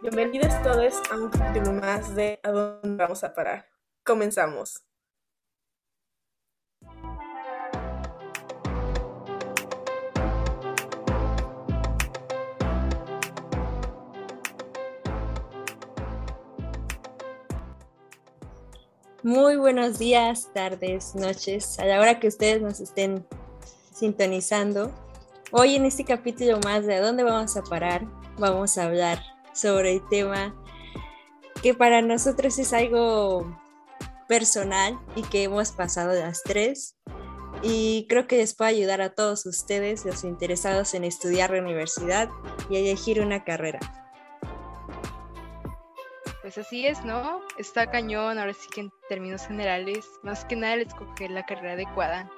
Bienvenidos todos a un capítulo más de ¿A dónde vamos a parar? Comenzamos. Muy buenos días, tardes, noches, a la hora que ustedes nos estén sintonizando. Hoy en este capítulo más de ¿A dónde vamos a parar? Vamos a hablar sobre el tema que para nosotros es algo personal y que hemos pasado las tres. Y creo que les puede ayudar a todos ustedes, los interesados en estudiar la universidad y elegir una carrera. Pues así es, ¿no? Está cañón, ahora sí que en términos generales, más que nada el escoger la carrera adecuada.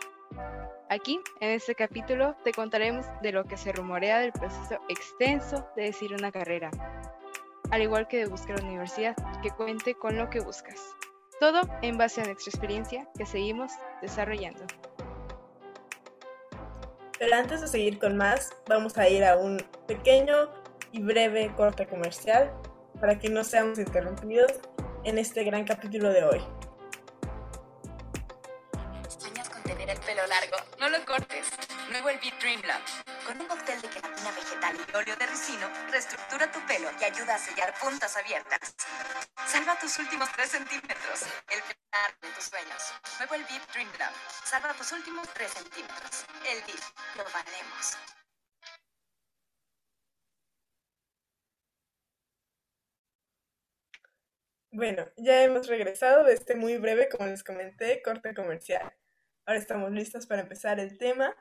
Aquí, en este capítulo, te contaremos de lo que se rumorea del proceso extenso de decir una carrera, al igual que de buscar una universidad que cuente con lo que buscas. Todo en base a nuestra experiencia que seguimos desarrollando. Pero antes de seguir con más, vamos a ir a un pequeño y breve corte comercial para que no seamos interrumpidos en este gran capítulo de hoy. ¿Sueñas con tener el pelo largo? No lo cortes. Nuevo el Beat Dream Blanc. Con un cóctel de queratina vegetal y óleo de ricino, reestructura tu pelo y ayuda a sellar puntas abiertas. Salva tus últimos 3 centímetros. El largo de tus sueños. Nuevo el Beat Dream Blanc. Salva tus últimos 3 centímetros. El Beat. Lo valemos. Bueno, ya hemos regresado de este muy breve, como les comenté, corte comercial. Ahora estamos listos para empezar el tema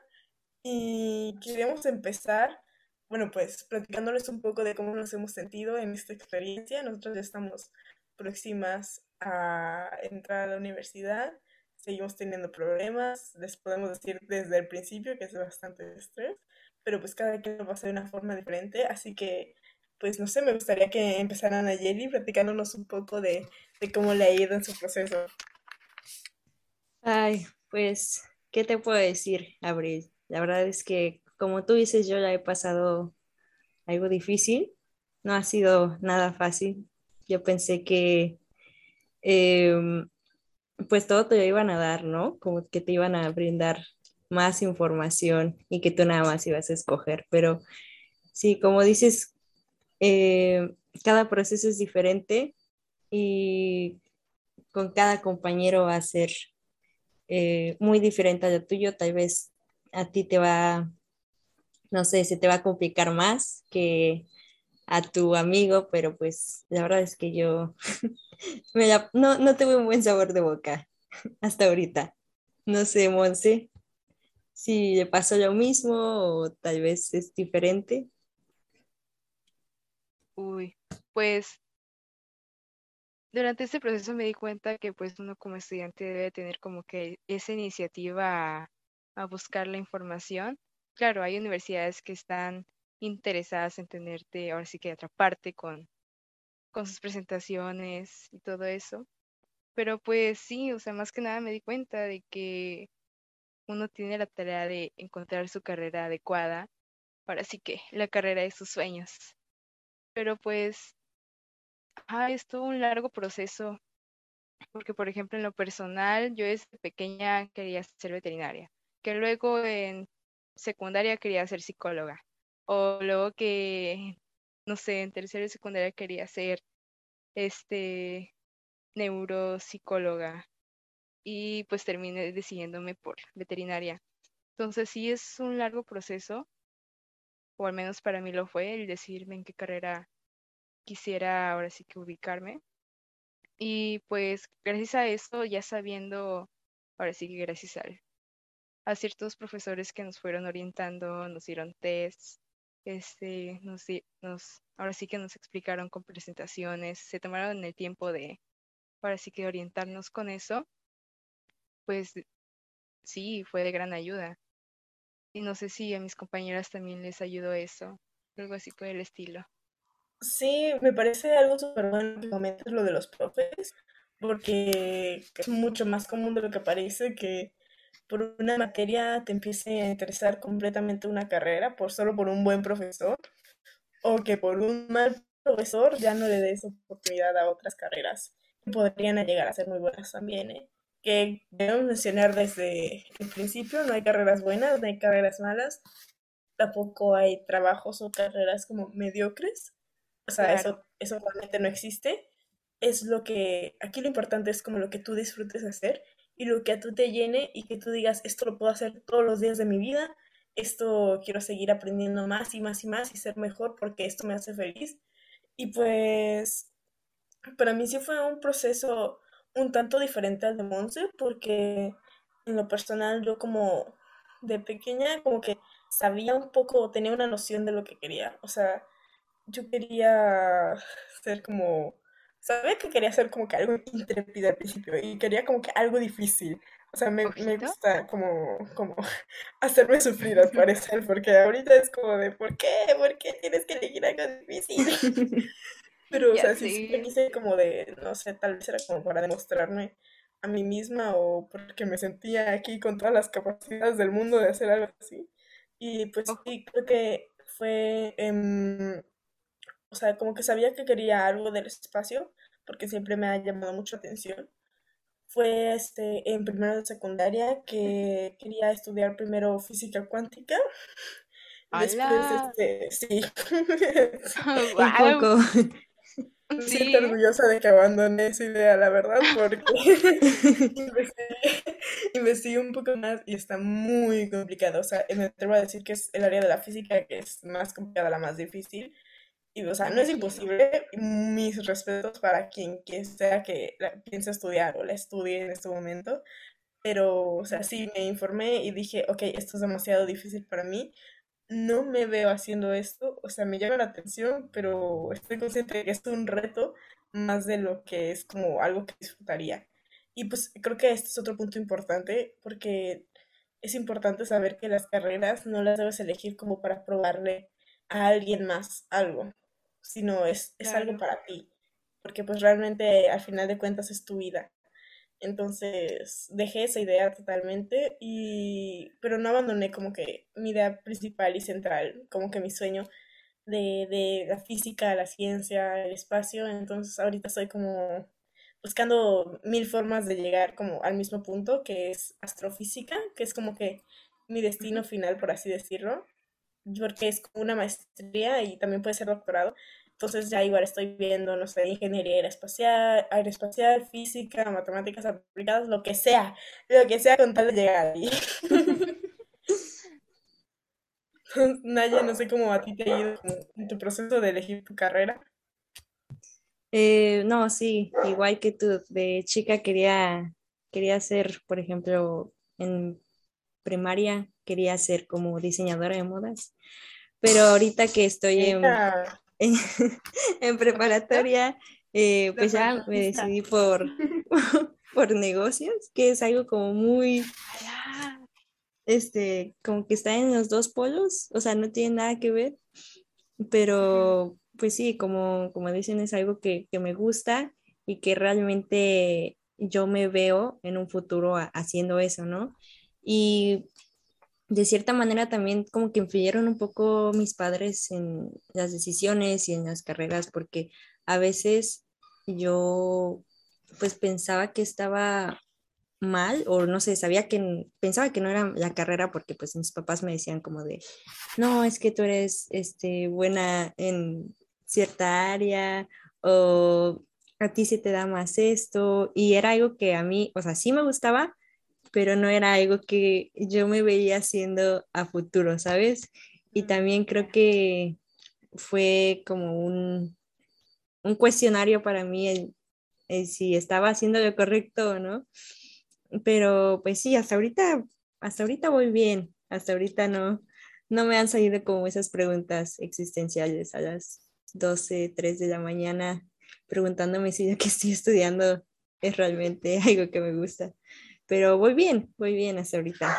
y queremos empezar, bueno, pues platicándoles un poco de cómo nos hemos sentido en esta experiencia. Nosotros ya estamos próximas a entrar a la universidad, seguimos teniendo problemas, les podemos decir desde el principio que es bastante estrés, pero pues cada quien lo va a hacer de una forma diferente, así que pues no sé, me gustaría que empezaran a Jelly platicándonos un poco de, cómo le ha ido en su proceso. Ay, pues, ¿qué te puedo decir, Abril? La verdad es que, como tú dices, yo ya he pasado algo difícil, no ha sido nada fácil. Yo pensé que, em, pues, todo te iban a dar, ¿no? Como que te iban a brindar más información y que tú nada más ibas a escoger, pero sí, como dices, eh, cada proceso es diferente y con cada compañero va a ser eh, muy diferente a lo tuyo. Tal vez a ti te va, no sé, se te va a complicar más que a tu amigo, pero pues la verdad es que yo no, no tuve un buen sabor de boca hasta ahorita. No sé, Monse, si le pasó lo mismo o tal vez es diferente. Uy, pues durante este proceso me di cuenta que pues uno como estudiante debe tener como que esa iniciativa a, buscar la información. Claro, hay universidades que están interesadas en tenerte, ahora sí que atraparte con, con sus presentaciones y todo eso. Pero pues sí, o sea, más que nada me di cuenta de que uno tiene la tarea de encontrar su carrera adecuada, ahora sí que la carrera de sus sueños pero pues ah, es todo un largo proceso, porque por ejemplo en lo personal yo desde pequeña quería ser veterinaria, que luego en secundaria quería ser psicóloga, o luego que, no sé, en tercera y secundaria quería ser este neuropsicóloga y pues terminé decidiéndome por veterinaria. Entonces sí es un largo proceso o al menos para mí lo fue, el decirme en qué carrera quisiera ahora sí que ubicarme. Y pues gracias a eso, ya sabiendo, ahora sí que gracias a, ciertos profesores que nos fueron orientando, nos dieron tests, este, nos, nos, ahora sí que nos explicaron con presentaciones, se tomaron el tiempo de, ahora sí que orientarnos con eso, pues sí, fue de gran ayuda. Y no sé si a mis compañeras también les ayudó eso, algo así por el estilo. Sí, me parece algo súper bueno que comentes lo de los profes, porque es mucho más común de lo que parece que por una materia te empiece a interesar completamente una carrera por solo por un buen profesor o que por un mal profesor ya no le des oportunidad a otras carreras que podrían llegar a ser muy buenas también, ¿eh? Que debemos mencionar desde el principio, no hay carreras buenas, no hay carreras malas, tampoco hay trabajos o carreras como mediocres, o sea, eso, eso realmente no existe. Es lo que, aquí lo importante es como lo que tú disfrutes hacer y lo que a tú te llene y que tú digas, esto lo puedo hacer todos los días de mi vida, esto quiero seguir aprendiendo más y más y más y ser mejor porque esto me hace feliz. Y pues para mí sí fue un proceso un tanto diferente al de Monse porque en lo personal yo como de pequeña como que sabía un poco, tenía una noción de lo que quería. O sea, yo quería ser como, sabía que quería ser como que algo intrépido al principio y quería como que algo difícil. O sea, me, me gusta como, como hacerme sufrir al parecer, porque ahorita es como de, ¿por qué? ¿Por qué tienes que elegir algo difícil? Pero, o sea, sí, me quise como de, no sé, tal vez era como para demostrarme a mí misma o porque me sentía aquí con todas las capacidades del mundo de hacer algo así. Y pues sí, creo que fue, em, o sea, como que sabía que quería algo del espacio, porque siempre me ha llamado mucho atención. Fue este, en primero de secundaria que quería estudiar primero física cuántica. Después, este, sí. Un poco. Siento orgullosa de que abandoné esa idea, la verdad, porque investigué, un poco más y está muy complicado. O sea, me atrevo a decir que es el área de la física que es más complicada, la más difícil. Y, o sea, no es imposible. Mis respetos para quien, quien sea que piense estudiar o la estudie en este momento. Pero, o sea, sí, me informé y dije, ok, esto es demasiado difícil para mí no me veo haciendo esto, o sea, me llama la atención, pero estoy consciente de que es un reto más de lo que es como algo que disfrutaría. Y pues creo que este es otro punto importante porque es importante saber que las carreras no las debes elegir como para probarle a alguien más algo, sino es, es algo para ti, porque pues realmente al final de cuentas es tu vida. Entonces dejé esa idea totalmente y pero no abandoné como que mi idea principal y central, como que mi sueño de, de la física, la ciencia, el espacio. Entonces ahorita estoy como buscando mil formas de llegar como al mismo punto, que es astrofísica, que es como que mi destino final, por así decirlo, porque es como una maestría y también puede ser doctorado. Entonces ya igual estoy viendo, no sé, ingeniería aeroespacial, aeroespacial, física, matemáticas aplicadas, lo que sea, lo que sea con tal de llegar ahí. Naya, no sé cómo a ti te ha ido en tu proceso de elegir tu carrera. Eh, no, sí, igual que tú, de chica quería, quería ser, por ejemplo, en primaria quería ser como diseñadora de modas, pero ahorita que estoy en, en, preparatoria, eh, pues ya me decidí por, por negocios, que es algo como muy, este, como que está en los dos polos, o sea, no tiene nada que ver, pero pues sí, como, como dicen, es algo que, que me gusta y que realmente yo me veo en un futuro haciendo eso, ¿no? Y de cierta manera también como que influyeron un poco mis padres en las decisiones y en las carreras, porque a veces yo pues pensaba que estaba mal o no sé, sabía que pensaba que no era la carrera porque pues mis papás me decían como de, no, es que tú eres este, buena en cierta área o a ti se te da más esto y era algo que a mí, o sea, sí me gustaba, pero no era algo que yo me veía haciendo a futuro, ¿sabes? Y también creo que fue como un, un cuestionario para mí si estaba haciendo lo correcto o no. Pero pues sí, hasta ahorita, hasta ahorita voy bien, hasta ahorita no, no me han salido como esas preguntas existenciales a las 12, 3 de la mañana preguntándome si lo que estoy estudiando es realmente algo que me gusta. Pero voy bien, voy bien hasta ahorita.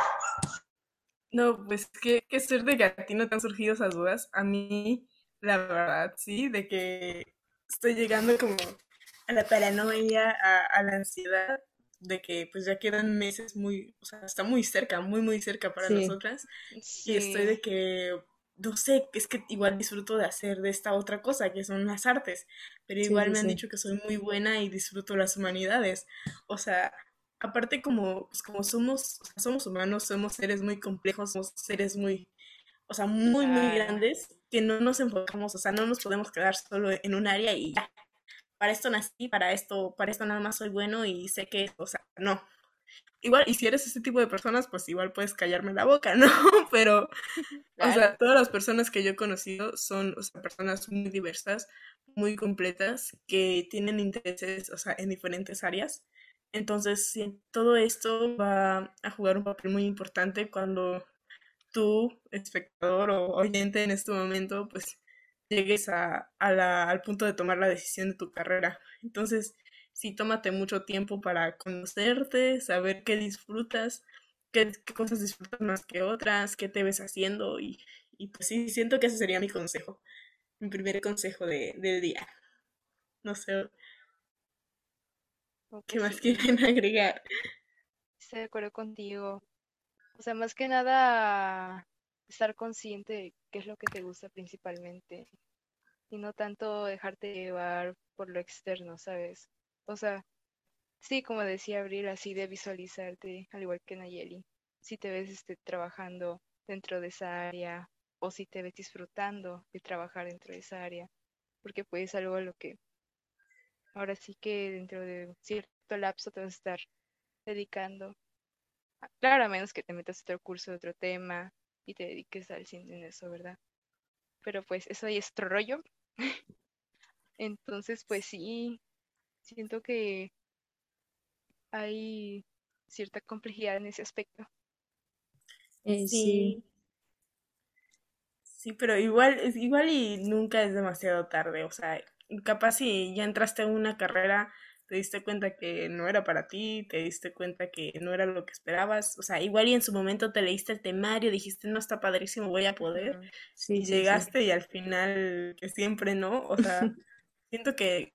No, pues qué, qué suerte que a ti no te han surgido esas dudas. A mí la verdad, sí, de que estoy llegando como a la paranoia, a, la ansiedad, de que pues ya quedan meses muy, o sea, está muy cerca, muy, muy cerca para nosotras. Y estoy de que, no sé, es que igual disfruto de hacer de esta otra cosa, que son las artes, pero igual me han dicho que soy muy buena y disfruto las humanidades. O sea, aparte como, pues, como somos, somos humanos, somos seres muy complejos, somos seres muy, o sea, muy, muy grandes, que no nos enfocamos, o sea, no nos podemos quedar solo en un área y ya, para esto nací, para esto, para esto nada más soy bueno y sé que, o sea, no. Igual, y si eres ese tipo de personas, pues igual puedes callarme la boca, ¿no? Pero, o sea, todas las personas que yo he conocido son, o sea, personas muy diversas, muy completas, que tienen intereses, o sea, en diferentes áreas. Entonces, todo esto va a jugar un papel muy importante cuando tú, espectador o oyente en este momento, pues llegues a, al punto de tomar la decisión de tu carrera. Entonces, sí, tómate mucho tiempo para conocerte, saber qué disfrutas, qué, cosas disfrutas más que otras, qué te ves haciendo y, y, pues sí, siento que ese sería mi consejo, mi primer consejo de, del día. No sé, ¿Qué más quieren agregar? Estoy de acuerdo contigo. O sea, más que nada estar consciente de qué es lo que te gusta principalmente y no tanto dejarte llevar por lo externo, ¿sabes? O sea, sí, como decía Abril, así de visualizarte, al igual que Nayeli, si te ves este, trabajando dentro de esa área o si te ves disfrutando de trabajar dentro de esa área, porque pues algo a lo que Ahora sí que dentro de cierto lapso te vas a estar dedicando. Claro, a menos que te metas a otro curso de otro tema y te dediques al cine en eso, ¿verdad? Pero pues eso ahí es otro rollo. Entonces, pues sí, siento que hay cierta complejidad en ese aspecto. Eh, sí. sí. pero igual, igual y nunca es demasiado tarde, o sea, capaz si ya entraste en una carrera, te diste cuenta que no era para ti, te diste cuenta que no era lo que esperabas, o sea, igual y en su momento te leíste el temario, dijiste, no está padrísimo, voy a poder, y llegaste y al final que siempre no, o sea, siento que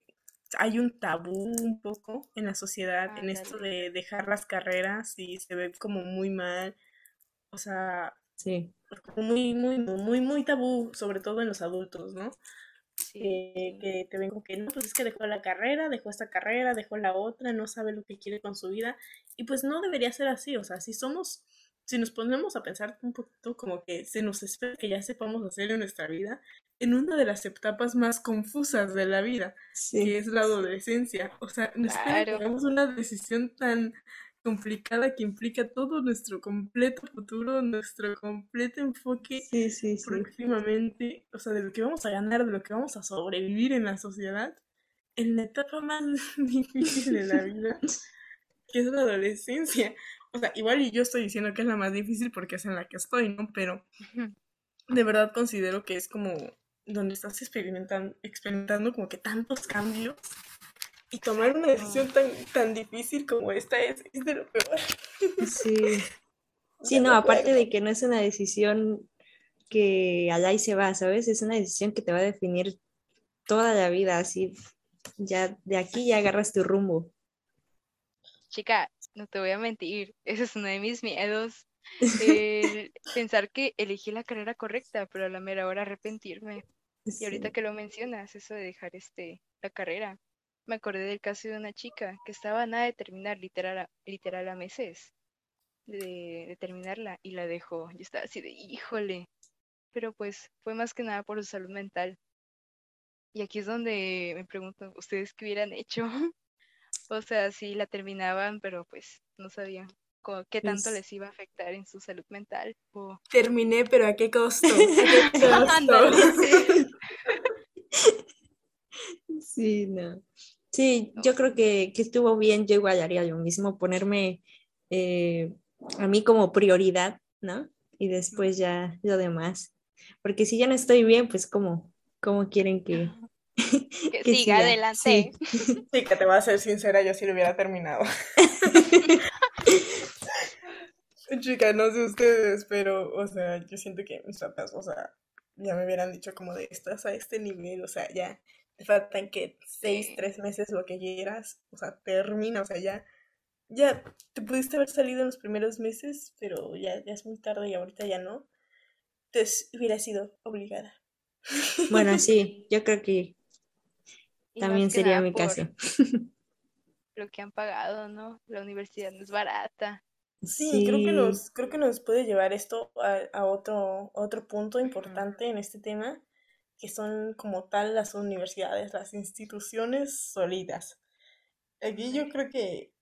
hay un tabú un poco en la sociedad en esto de dejar las carreras y se ve como muy mal, o sea, sí. muy, muy, muy, muy tabú, sobre todo en los adultos, ¿no? Que te ven como que no, pues es que dejó la carrera, dejó esta carrera, dejó la otra, no sabe lo que quiere con su vida. Y pues no debería ser así, o sea, si somos, si nos ponemos a pensar un poquito como que se nos espera que ya sepamos hacer en nuestra vida, en una de las etapas más confusas de la vida, que es la adolescencia. O sea, nos claro. que una decisión tan complicada que implica todo nuestro completo futuro, nuestro completo enfoque próximamente, o sea, de lo que vamos a ganar, de lo que vamos a sobrevivir en la sociedad, en la etapa más difícil de la vida, que es la adolescencia. O sea, igual y yo estoy diciendo que es la más difícil porque es en la que estoy, ¿no? Pero de verdad considero que es como donde estás experimentando, experimentando como que tantos cambios y tomar una decisión tan, tan difícil como esta es, es de lo peor. Sí. Sí, no, aparte de que no es una decisión que allá y se va, ¿sabes? Es una decisión que te va a definir toda la vida, así, ya de aquí ya agarras tu rumbo. Chica, no te voy a mentir, ese es uno de mis miedos. pensar que elegí la carrera correcta, pero a la mera hora arrepentirme. Y ahorita que lo mencionas, eso de dejar este la carrera, me acordé del caso de una chica que estaba nada de terminar, literal, a, literal a meses de, terminarla y la dejó. Yo estaba así de, híjole. Pero pues fue más que nada por su salud mental. Y aquí es donde me pregunto, ¿ustedes qué hubieran hecho? o sea, sí la terminaban, pero pues no sabían qué tanto pues les iba a afectar en su salud mental. Terminé, pero ¿a qué costo? ¿A qué costo? sí, no. Sí, yo creo que, estuvo bien, yo igual haría lo mismo, ponerme eh, a mí como prioridad, ¿no? Y después ya lo demás. Porque si ya no estoy bien, pues ¿cómo, cómo quieren que, que, siga, adelante? Sí. que te voy a ser sincera, yo sí lo hubiera terminado. Chica, no sé ustedes, pero, o sea, yo siento que mis papás, o sea, ya me hubieran dicho como de estás a este nivel, o sea, ya te faltan que seis, tres meses, lo que quieras, o sea, termina, o sea, ya, ya te pudiste haber salido en los primeros meses, pero ya, ya es muy tarde y ahorita ya no. Entonces hubiera sido obligada. Bueno, sí, yo creo que también sería mi caso. Lo que han pagado, ¿no? La universidad no es barata. Sí, creo que nos, creo que nos puede llevar esto a, otro, otro punto importante en este tema, que son como tal las universidades, las instituciones sólidas. Aquí yo creo que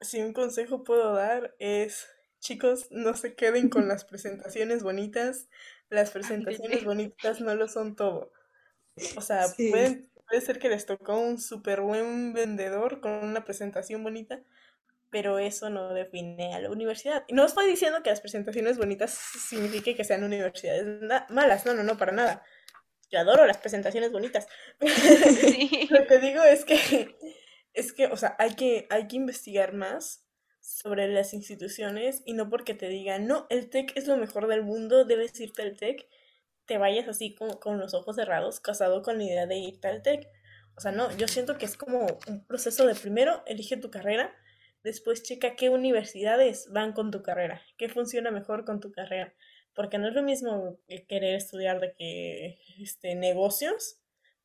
si un consejo puedo dar es, chicos, no se queden con las presentaciones bonitas, las presentaciones bonitas no lo son todo. O sea, puede ser que les tocó un súper buen vendedor con una presentación bonita, pero eso no define a la universidad. Y no estoy diciendo que las presentaciones bonitas signifique que sean universidades malas, no, no, no, para nada. Yo adoro las presentaciones bonitas. Lo que digo es que, es que, o sea, hay que, hay que investigar más sobre las instituciones y no porque te digan, no, el TEC es lo mejor del mundo, debes irte al TEC, te vayas así con, con los ojos cerrados, casado con la idea de irte al TEC. O sea, no, yo siento que es como un proceso de primero elige tu carrera, después checa qué universidades van con tu carrera, qué funciona mejor con tu carrera. Porque no es lo mismo querer estudiar de que este, negocios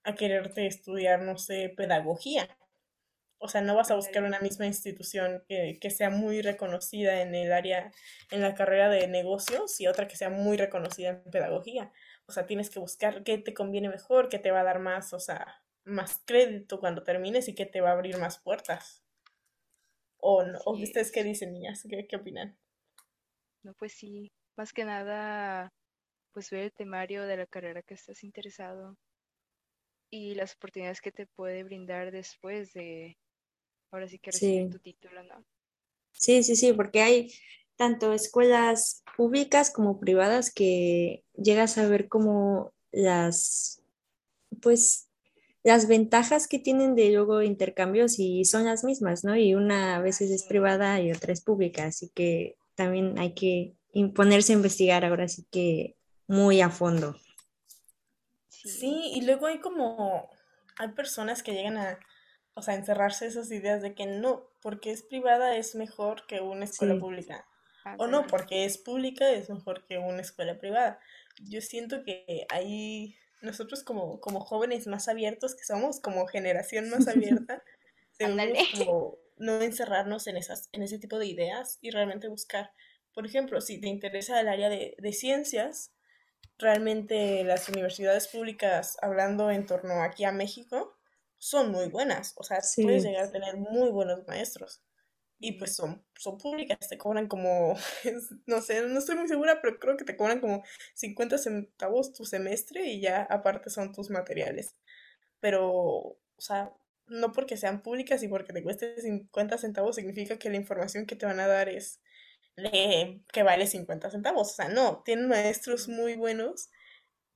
a quererte estudiar, no sé, pedagogía. O sea, no vas a buscar una misma institución que, que, sea muy reconocida en el área, en la carrera de negocios y otra que sea muy reconocida en pedagogía. O sea, tienes que buscar qué te conviene mejor, qué te va a dar más, o sea, más crédito cuando termines y qué te va a abrir más puertas. ¿O, no? ¿O ustedes qué dicen, niñas? ¿Qué, ¿Qué opinan? No, pues sí, más que nada, pues ver el temario de la carrera que estás interesado y las oportunidades que te puede brindar después de, ahora sí que recibir tu título, ¿no? Sí, sí, sí, porque hay tanto escuelas públicas como privadas que llegas a ver como las, pues, las ventajas que tienen de luego intercambios y son las mismas, ¿no? Y una a veces es privada y otra es pública, así que también hay que ponerse a investigar ahora sí que muy a fondo. Sí, y luego hay como, hay personas que llegan a, o sea, encerrarse esas ideas de que no, porque es privada es mejor que una escuela pública. O no, porque es pública es mejor que una escuela privada. Yo siento que ahí nosotros como, como jóvenes más abiertos que somos, como generación más abierta, debemos como no encerrarnos en, esas, en ese tipo de ideas y realmente buscar. Por ejemplo, si te interesa el área de, de ciencias, realmente las universidades públicas, hablando en torno aquí a México, son muy buenas. O sea, puedes llegar a tener muy buenos maestros y pues son, son públicas, te cobran como, no sé, no estoy muy segura, pero creo que te cobran como 50 centavos tu semestre y ya aparte son tus materiales. Pero, o sea, no porque sean públicas y porque te cueste 50 centavos significa que la información que te van a dar es que vale 50 centavos. O sea, no, tienen maestros muy buenos,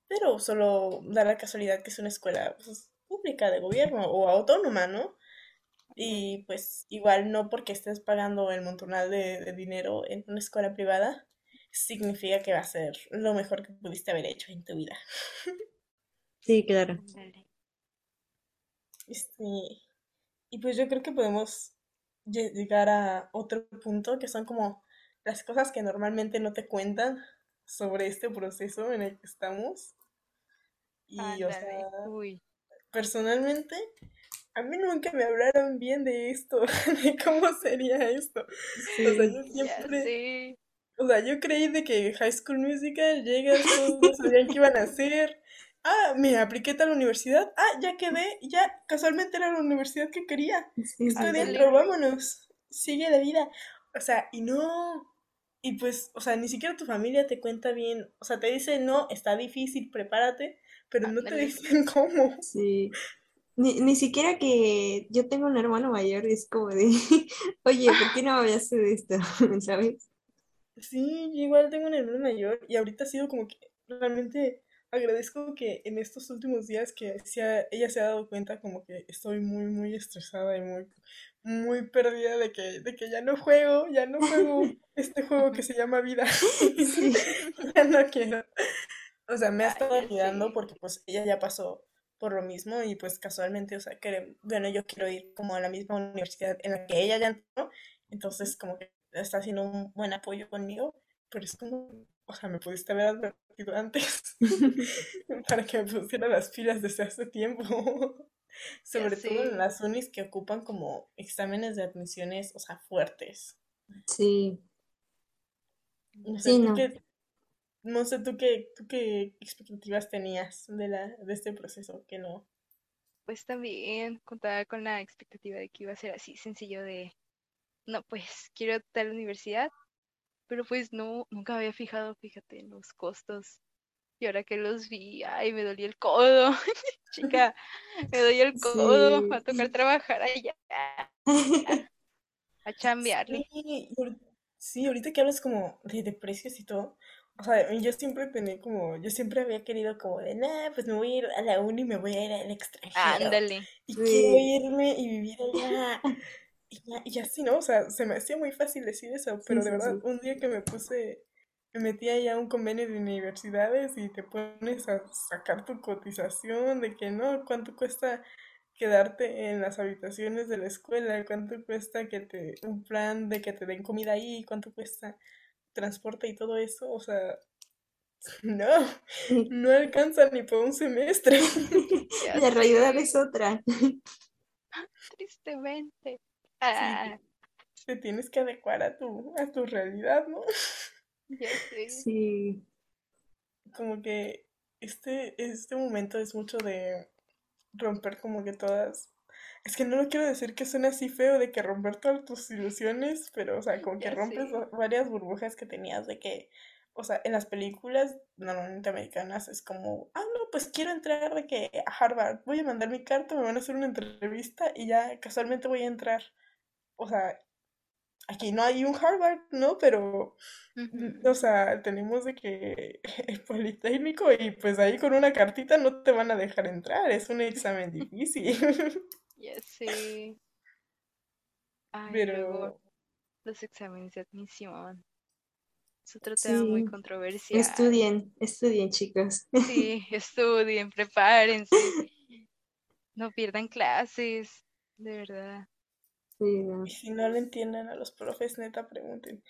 pero solo da la casualidad que es una escuela pues, pública de gobierno o autónoma, ¿no? Y pues igual no porque estés pagando el montonal de, dinero en una escuela privada, significa que va a ser lo mejor que pudiste haber hecho en tu vida. Sí, claro. Este, y pues yo creo que podemos llegar a otro punto que son como las cosas que normalmente no te cuentan sobre este proceso en el que estamos. Y o sea, personalmente a mí nunca me hablaron bien de esto, de cómo sería esto. O sea, yo siempre... O sea, yo creí de que High School Musical llega, todos sabían qué iban a hacer. Ah, me apliqué a la universidad. Ah, ya quedé, ya casualmente era la universidad que quería. Estoy dentro, vámonos. Sigue la vida. O sea, y no. Y pues, o sea, ni siquiera tu familia te cuenta bien. O sea, te dice, no, está difícil, prepárate, pero no te dicen cómo. Sí. Ni, ni siquiera que yo tengo un hermano mayor y es como de, oye, ¿por qué no hablaste de esto? ¿Sabes? Sí, igual tengo un hermano mayor y ahorita ha sido como que realmente agradezco que en estos últimos días que ella se ha dado cuenta como que estoy muy, muy estresada y muy, muy perdida de que, de que ya no juego, ya no juego este juego que se llama vida. ya no quiero. O sea, me ha estado ayudando porque pues ella ya pasó por lo mismo y pues casualmente, o sea, que bueno, yo quiero ir como a la misma universidad en la que ella ya entró, entonces como que está haciendo un buen apoyo conmigo, pero es como, o sea, me pudiste haber advertido antes para que me pusiera las pilas desde hace tiempo. Sobre todo en las unis que ocupan como exámenes de admisiones, o sea, fuertes. Sí, No sé, sí, tú no. qué, no sé, tú qué, tú qué expectativas tenías de la, de este proceso, que no. Pues también contaba con la expectativa de que iba a ser así sencillo de, no, pues quiero tal universidad, pero pues no, nunca había fijado, fíjate, los costos. Y ahora que los vi, ay, me dolía el codo. Chica, me dolía el codo. Va a Sí. tocar trabajar allá, a chambearle. Sí, sí, ahorita que hablas como de, de precios y todo, o sea, yo siempre tenía como, yo siempre había querido como de, nah, pues me voy a ir a la uni y me voy a ir al extranjero Ándale. y quiero Sí, irme y vivir allá. Y, ya- y así, ¿no? O sea, se me hacía muy fácil decir eso, sí, pero de sí, verdad, sí. un día que me puse, me metí ahí a un convenio de universidades y te pones a sacar tu cotización de que no, cuánto cuesta quedarte en las habitaciones de la escuela, cuánto cuesta que te, un plan de que te den comida ahí, cuánto cuesta transporte y todo eso, o sea, no, no alcanza ni por un semestre. La realidad es otra. tristemente. Sí, Ah, te tienes que adecuar a tu, a tu realidad, ¿no? ya sé. Sí, Como que este, este momento es mucho de romper como que todas... Es que no lo quiero decir que suene así feo de que romper todas tus ilusiones, pero o sea, como que Ya rompes sé. varias burbujas que tenías de que, o sea, en las películas normalmente americanas es como, ah, no, pues quiero entrar de que a Harvard, voy a mandar mi carta, me van a hacer una entrevista y ya casualmente voy a entrar. O sea, aquí no hay un Harvard, ¿no? Pero, o sea, tenemos de que el Politécnico y pues ahí con una cartita no te van a dejar entrar, es un examen difícil. Ya. Ay, luego Pero, los exámenes de admisión. Es otro tema muy sí. controversial. Estudien, estudien, chicos. Sí, estudien, prepárense. No pierdan clases, de verdad. Sí, no. y si no le entiendan a los profes, neta, pregunten.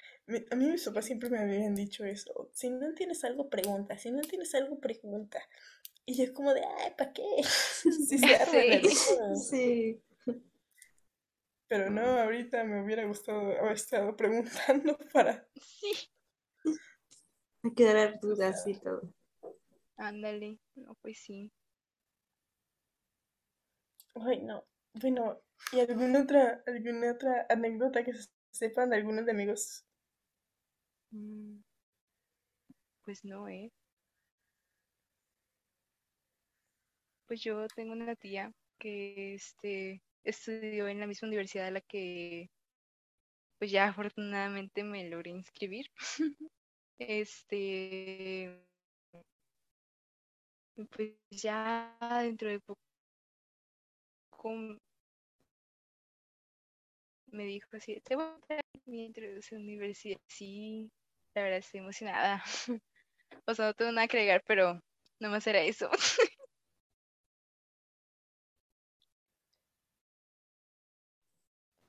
A mí mis papás Sí, siempre me habían dicho eso. Si no entiendes algo, pregunta. Si no entiendes algo, pregunta. Y yo como de, ay, ¿para qué? Si se sé. error. Sí. Pero no, ahorita me hubiera gustado haber estado preguntando para... Sí, Hay que dar o dudas y todo. ándale. No, pues sí. Ay, no. Bueno, ¿y alguna otra, alguna otra anécdota que se sepan de algunos de amigos? Mm, Pues no, ¿eh? Pues yo tengo una tía que este estudió en la misma universidad a la que pues ya afortunadamente me logré inscribir. Este, pues ya dentro de poco me dijo así, te voy a dar mi introducción a la universidad. Sí, la verdad estoy emocionada. O sea, no tengo nada que agregar, pero no más era eso.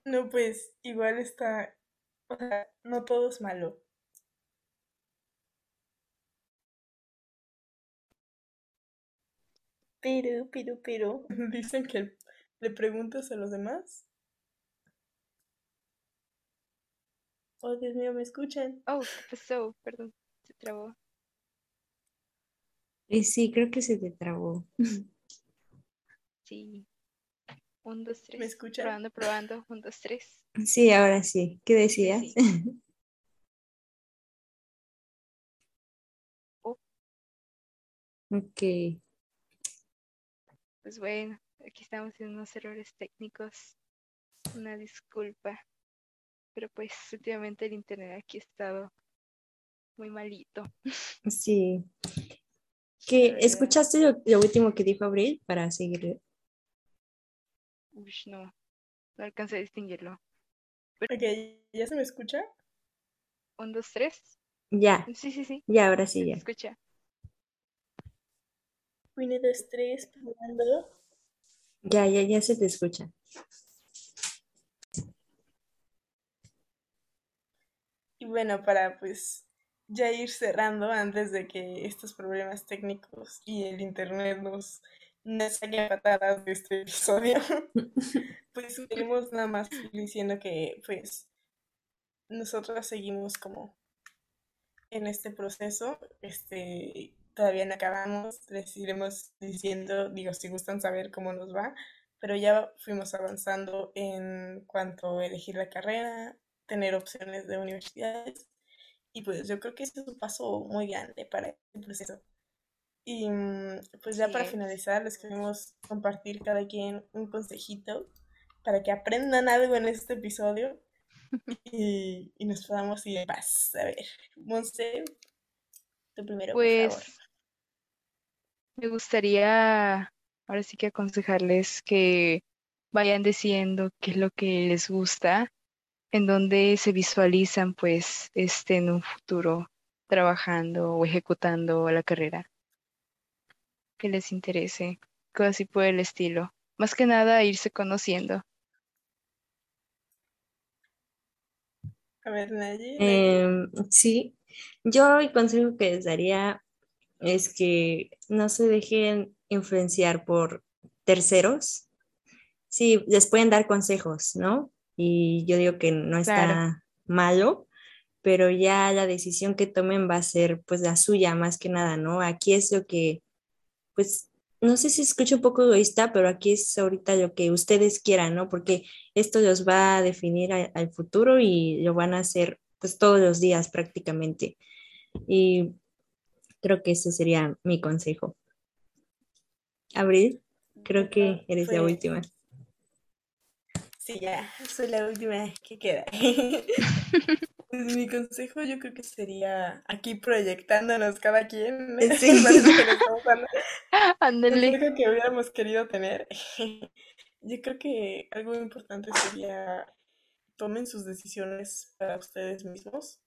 No, pues igual está, o sea, no todo es malo. Pero, pero, pero, dicen que le preguntas a los demás. Oh, Dios mío, ¿me escuchan? Oh, ¿qué pasó? Perdón, se trabó. Y sí, creo que se te trabó. Sí. Un, dos, ¿Me tres. escuchan? Probando, probando. Un, dos, tres. Sí, ahora sí. ¿Qué decías? sí. Oh, Ok. pues bueno, aquí estamos en unos errores técnicos. Una disculpa. Pero pues últimamente el internet aquí ha estado muy malito. Sí. ¿Qué. ¿Escuchaste lo, lo último que dijo Abril para seguir? Uy, no. No alcancé a distinguirlo. Ok, ¿ya se me escucha? Un, dos, tres. Ya, Sí, sí, sí. ya, ahora Se sí, ya. escucha. Uno, dos, tres, probando. Ya, ya, ya se te escucha. Y bueno, para pues ya ir cerrando antes de que estos problemas técnicos y el internet nos, nos saquen patadas de este episodio, pues seguimos nada más diciendo que pues nosotros seguimos como en este proceso, este todavía no acabamos, les iremos diciendo, digo, si gustan saber cómo nos va, pero ya fuimos avanzando en cuanto a elegir la carrera, tener opciones de universidades, y pues yo creo que ese es un paso muy grande para el proceso. Y mm, pues ya para finalizar, les queremos compartir cada quien un consejito para que aprendan algo en este episodio y, y nos podamos ir en paz. A ver, Monse, tu primero, Pues por favor. Me gustaría ahora sí que aconsejarles que vayan diciendo qué es lo que les gusta, en dónde se visualizan pues este en un futuro trabajando o ejecutando la carrera que les interese, cosas así por el estilo. Más que nada irse conociendo. A ver. Naye. Em, sí, yo el consejo que les daría es que no se dejen influenciar por terceros. Sí, les pueden dar consejos, ¿no? Y yo digo que no está Claro. malo, pero ya la decisión que tomen va a ser pues la suya más que nada, ¿no? Aquí es lo que, pues, no sé si escucho un poco egoísta, pero aquí es ahorita lo que ustedes quieran, ¿no? Porque esto los va a definir a- al futuro y lo van a hacer pues todos los días prácticamente. Y creo que ese sería mi consejo. Abril, creo que eres la última. Sí, ya, soy la última que queda. Pues mi consejo yo creo que sería aquí proyectándonos cada quien. Sí. Parece que le estamos dando Ándale. consejo que hubiéramos querido tener. Yo creo que algo importante sería tomen sus decisiones para ustedes mismos.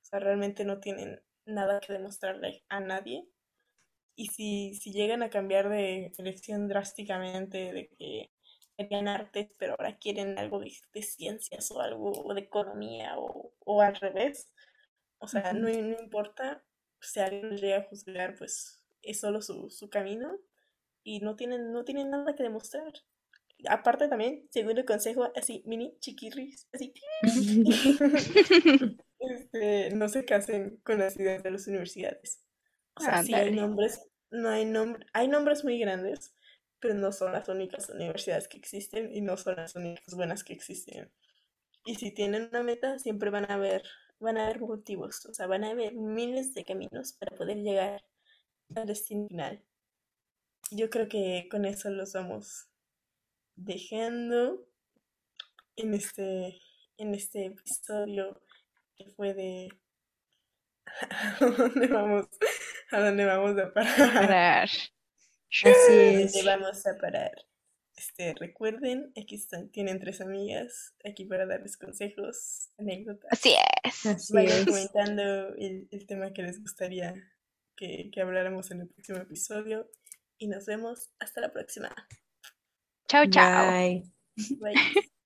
O sea, realmente no tienen nada que demostrarle a nadie. Y si, si llegan a cambiar de elección drásticamente, de que querían artes, pero ahora quieren algo de, de ciencias o algo de economía o, o al revés, o sea, no, no importa si alguien llega a juzgar, pues es solo su, su camino y no tienen, no tienen nada que demostrar. Aparte también, segundo consejo, así, mini chiquirris, así, este, no se casen con las ideas de las universidades. O sea, sí hay nombres, no hay nombres, hay nombres muy grandes, pero no son las únicas universidades que existen y no son las únicas buenas que existen. Y si tienen una meta, siempre van a haber, van a haber motivos, o sea, van a haber miles de caminos para poder llegar al destino final. Yo creo que con eso los vamos dejando en este, en este episodio que fue de ¿A dónde vamos? ¿A dónde vamos a parar? Parar. Así ¿A dónde es. vamos a parar? Este, recuerden, aquí están, tienen tres amigas aquí para darles consejos, anécdotas. Así es. Así Vayan es. comentando el, el tema que les gustaría que, que habláramos en el próximo episodio. Y nos vemos hasta la próxima. Chao, chao. Bye. Bye.